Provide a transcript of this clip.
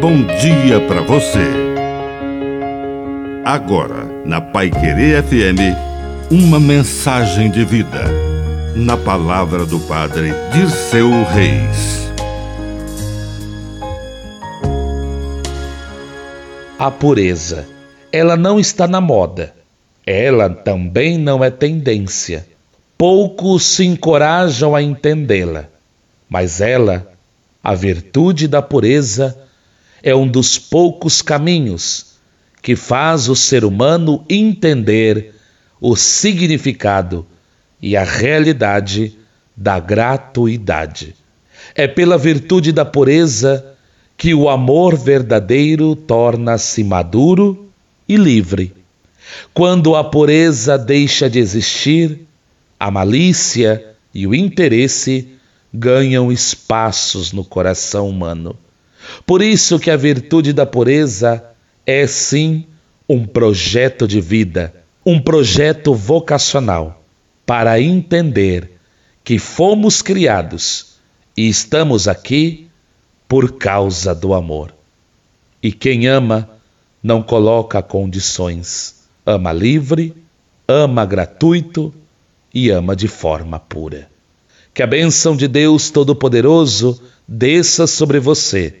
bom dia para você. Agora, na Pai Querer FM, uma mensagem de vida. Na palavra do Padre Dirceu Reis. A pureza. Ela não está na moda. Ela também não é tendência. Poucos se encorajam a entendê-la. Mas ela, a virtude da pureza, é um dos poucos caminhos que faz o ser humano entender o significado e a realidade da gratuidade. É pela virtude da pureza que o amor verdadeiro torna-se maduro e livre. Quando a pureza deixa de existir, a malícia e o interesse ganham espaços no coração humano. Por isso que a virtude da pureza é sim um projeto de vida, um projeto vocacional para entender que fomos criados e estamos aqui por causa do amor. E quem ama não coloca condições, ama livre, ama gratuito e ama de forma pura. Que a bênção de Deus Todo-Poderoso desça sobre você